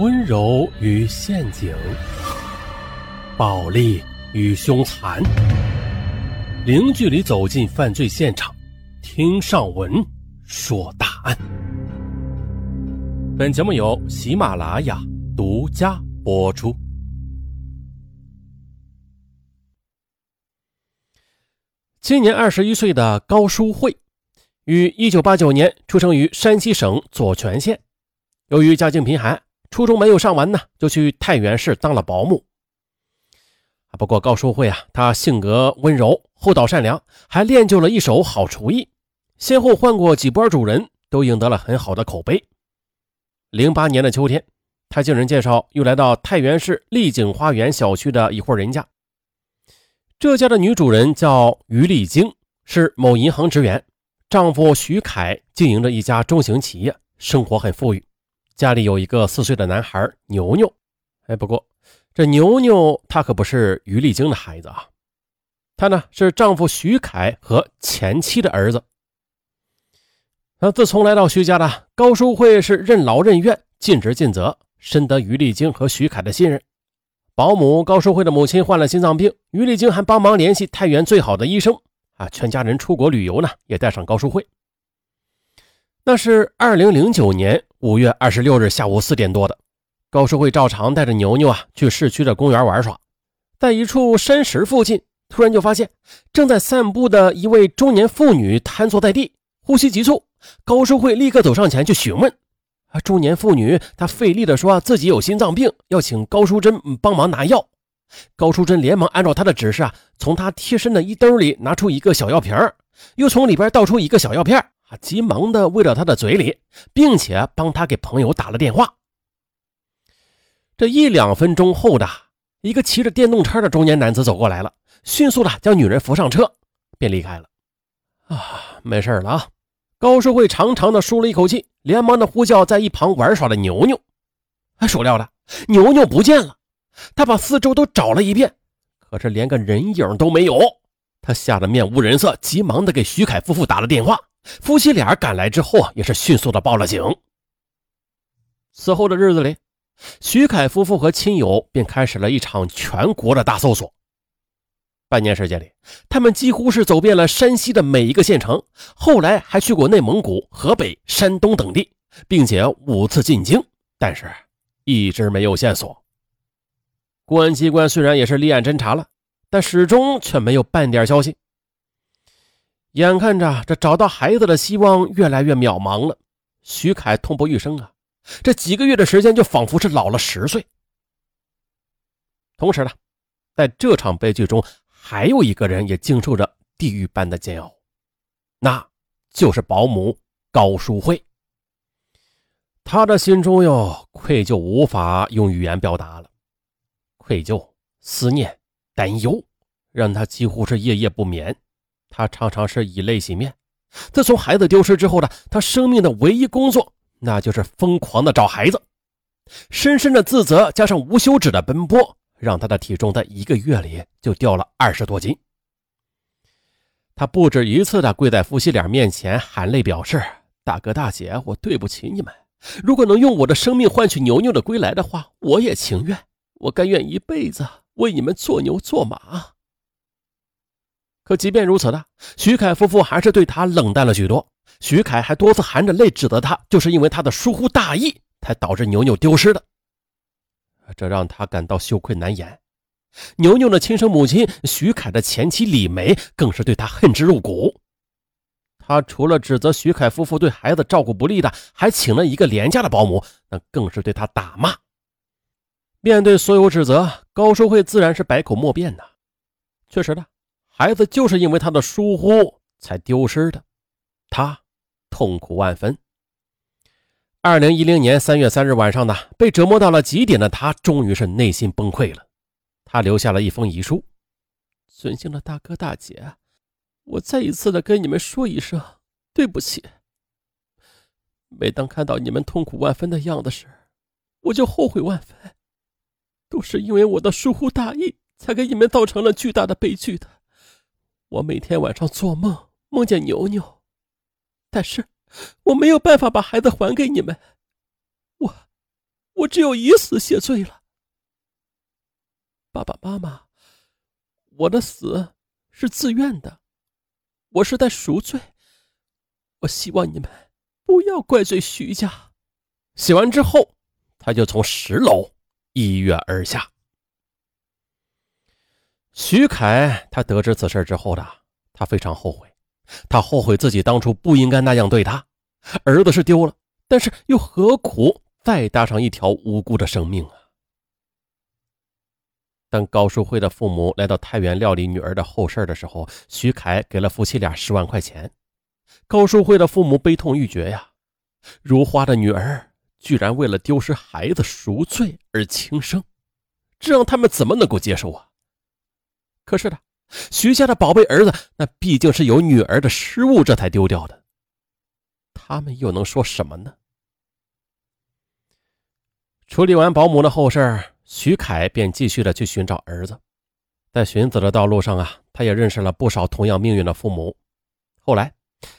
温柔与陷阱，暴力与凶残，零距离走进犯罪现场，听上文说大案。本节目由喜马拉雅独家播出。今年二十一岁的高淑慧，于一九八九年出生于山西省左权县，由于家境贫寒。初中没有上完呢，就去太原市当了保姆。不过高淑慧啊，她性格温柔、厚道、善良，还练就了一手好厨艺，先后换过几波主人，都赢得了很好的口碑。零八年的秋天，她经人介绍，又来到太原市丽景花园小区的一户人家。这家的女主人叫于丽晶，是某银行职员，丈夫徐凯经营着一家中型企业，生活很富裕。家里有一个四岁的男孩牛牛，哎，不过这牛牛他可不是于丽晶的孩子啊，他呢是丈夫徐凯和前妻的儿子。那自从来到徐家的高淑慧是任劳任怨、尽职尽责，深得于丽晶和徐凯的信任。保姆高淑慧的母亲患了心脏病，于丽晶还帮忙联系太原最好的医生啊，全家人出国旅游呢，也带上高淑慧。那是二零零九年五月二十六日下午四点多的，高淑慧照常带着牛牛啊去市区的公园玩耍，在一处山石附近，突然就发现正在散步的一位中年妇女瘫坐在地，呼吸急促。高淑慧立刻走上前去询问，啊，中年妇女她费力的说自己有心脏病，要请高淑珍帮忙拿药。高淑珍连忙按照她的指示啊，从她贴身的衣兜里拿出一个小药瓶又从里边倒出一个小药片啊，急忙的喂到他的嘴里，并且帮他给朋友打了电话。这一两分钟后的一个骑着电动车的中年男子走过来了，迅速的将女人扶上车，便离开了。啊，没事了啊！高淑慧长长的舒了一口气，连忙的呼叫在一旁玩耍的牛牛。哎，孰料的，牛牛不见了。他把四周都找了一遍，可是连个人影都没有。他吓得面无人色，急忙的给徐凯夫妇打了电话。夫妻俩赶来之后啊，也是迅速的报了警。此后的日子里，徐凯夫妇和亲友便开始了一场全国的大搜索。半年时间里，他们几乎是走遍了山西的每一个县城，后来还去过内蒙古、河北、山东等地，并且五次进京，但是一直没有线索。公安机关虽然也是立案侦查了，但始终却没有半点消息。眼看着这找到孩子的希望越来越渺茫了，徐凯痛不欲生啊！这几个月的时间就仿佛是老了十岁。同时呢，在这场悲剧中，还有一个人也经受着地狱般的煎熬，那就是保姆高淑慧。他的心中哟，愧疚无法用语言表达了，愧疚、思念、担忧，让他几乎是夜夜不眠。他常常是以泪洗面。自从孩子丢失之后呢，他生命的唯一工作，那就是疯狂的找孩子。深深的自责加上无休止的奔波，让他的体重在一个月里就掉了二十多斤。他不止一次的跪在夫妻俩面前，含泪表示：“大哥大姐，我对不起你们。如果能用我的生命换取牛牛的归来的话，我也情愿。我甘愿一辈子为你们做牛做马。”可即便如此呢，徐凯夫妇还是对他冷淡了许多。徐凯还多次含着泪指责他，就是因为他的疏忽大意，才导致牛牛丢失的。这让他感到羞愧难言。牛牛的亲生母亲徐凯的前妻李梅更是对他恨之入骨。他除了指责徐凯夫妇对孩子照顾不力的，还请了一个廉价的保姆，那更是对他打骂。面对所有指责，高淑慧自然是百口莫辩的。确实的。孩子就是因为他的疏忽才丢失的，他痛苦万分。二零一零年三月三日晚上呢，被折磨到了极点的他，终于是内心崩溃了。他留下了一封遗书：“尊敬的大哥大姐，我再一次的跟你们说一声对不起。每当看到你们痛苦万分的样子时，我就后悔万分，都是因为我的疏忽大意，才给你们造成了巨大的悲剧的。”我每天晚上做梦，梦见牛牛，但是我没有办法把孩子还给你们。我，我只有以死谢罪了。爸爸妈妈，我的死是自愿的，我是在赎罪。我希望你们不要怪罪徐家。写完之后，他就从十楼一跃而下。徐凯，他得知此事之后的，他非常后悔，他后悔自己当初不应该那样对他。儿子是丢了，但是又何苦再搭上一条无辜的生命啊？当高淑慧的父母来到太原料理女儿的后事的时候，徐凯给了夫妻俩十万块钱。高淑慧的父母悲痛欲绝呀，如花的女儿居然为了丢失孩子赎罪而轻生，这让他们怎么能够接受啊？可是的，徐家的宝贝儿子，那毕竟是有女儿的失误，这才丢掉的。他们又能说什么呢？处理完保姆的后事，徐凯便继续的去寻找儿子。在寻子的道路上啊，他也认识了不少同样命运的父母。后来，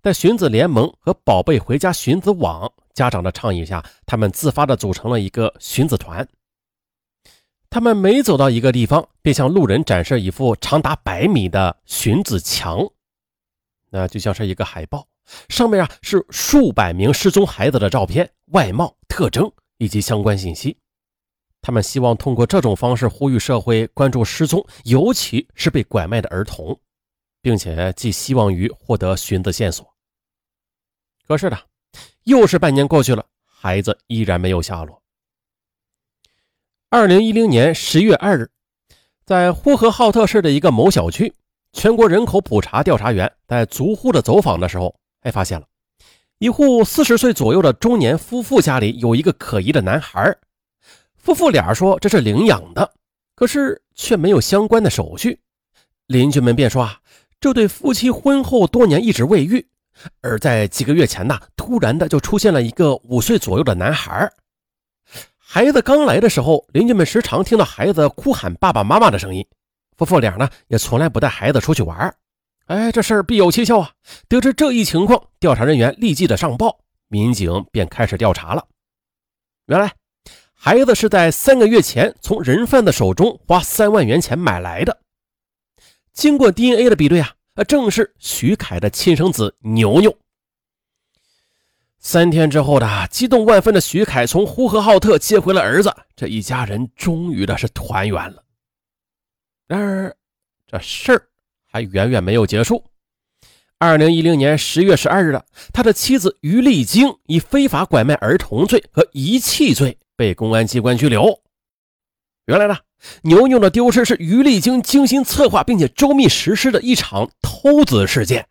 在寻子联盟和宝贝回家寻子网家长的倡议下，他们自发的组成了一个寻子团。他们每走到一个地方，便向路人展示一幅长达百米的寻子墙，那就像是一个海报。上面啊是数百名失踪孩子的照片、外貌特征以及相关信息。他们希望通过这种方式呼吁社会关注失踪，尤其是被拐卖的儿童，并且寄希望于获得寻子线索。可是呢，又是半年过去了，孩子依然没有下落。二零一零年十月二日，在呼和浩特市的一个某小区，全国人口普查调查员在逐户的走访的时候。哎，发现了一户四十岁左右的中年夫妇，家里有一个可疑的男孩。夫妇俩说这是领养的，可是却没有相关的手续。邻居们便说啊，这对夫妻婚后多年一直未育，而在几个月前呢，突然的就出现了一个五岁左右的男孩。孩子刚来的时候，邻居们时常听到孩子哭喊爸爸妈妈的声音。夫妇俩呢，也从来不带孩子出去玩。哎，这事儿必有蹊跷啊！得知这一情况，调查人员立即的上报，民警便开始调查了。原来，孩子是在三个月前从人贩的手中花三万元钱买来的。经过 DNA 的比对啊，正是徐凯的亲生子牛牛。三天之后的激动万分的徐凯从呼和浩特接回了儿子，这一家人终于的是团圆了。然而，这事儿。还远远没有结束。二零一零年十月十二日的，他的妻子于丽晶以非法拐卖儿童罪和遗弃罪被公安机关拘留。原来呢，牛牛的丢失是于丽晶精心策划并且周密实施的一场偷子事件。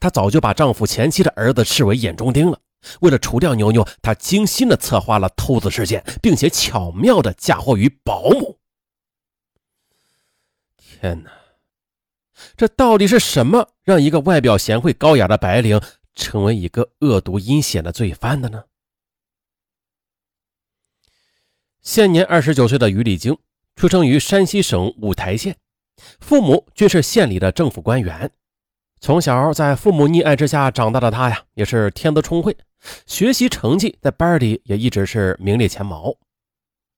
她早就把丈夫前妻的儿子视为眼中钉了。为了除掉牛牛，他精心的策划了偷子事件，并且巧妙的嫁祸于保姆。天哪！这到底是什么让一个外表贤惠高雅的白领成为一个恶毒阴险的罪犯的呢？现年二十九岁的于丽晶出生于山西省五台县，父母均是县里的政府官员。从小在父母溺爱之下长大的她呀，也是天资聪慧，学习成绩在班里也一直是名列前茅。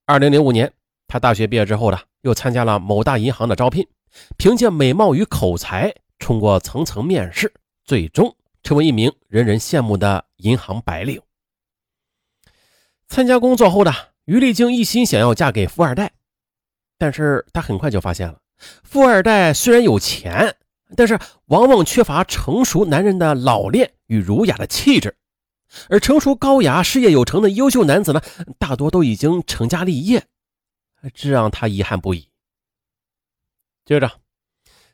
二零零五年，她大学毕业之后呢，又参加了某大银行的招聘。凭借美貌与口才，通过层层面试，最终成为一名人人羡慕的银行白领。参加工作后的于丽晶一心想要嫁给富二代，但是她很快就发现了，富二代虽然有钱，但是往往缺乏成熟男人的老练与儒雅的气质，而成熟高雅、事业有成的优秀男子呢，大多都已经成家立业，这让他遗憾不已。接着，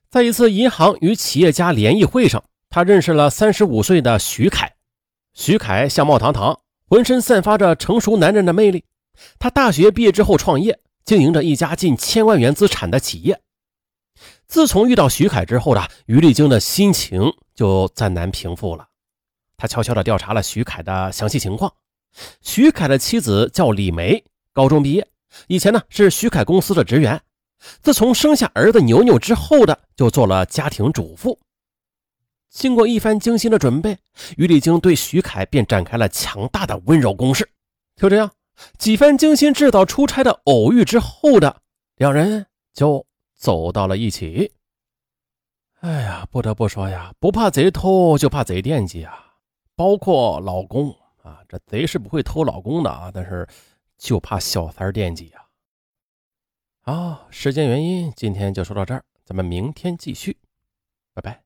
在一次银行与企业家联谊会上，他认识了三十五岁的徐凯。徐凯相貌堂堂，浑身散发着成熟男人的魅力。他大学毕业之后创业，经营着一家近千万元资产的企业。自从遇到徐凯之后的于丽晶的心情就再难平复了。他悄悄地调查了徐凯的详细情况。徐凯的妻子叫李梅，高中毕业，以前呢是徐凯公司的职员。自从生下儿子牛牛之后的，就做了家庭主妇。经过一番精心的准备，于丽晶对徐凯便展开了强大的温柔攻势。就这样，几番精心制造出差的偶遇之后的两人就走到了一起。哎呀，不得不说呀，不怕贼偷，就怕贼惦记啊！包括老公啊，这贼是不会偷老公的啊，但是就怕小三惦记呀。好，时间原因，今天就说到这儿，咱们明天继续，拜拜。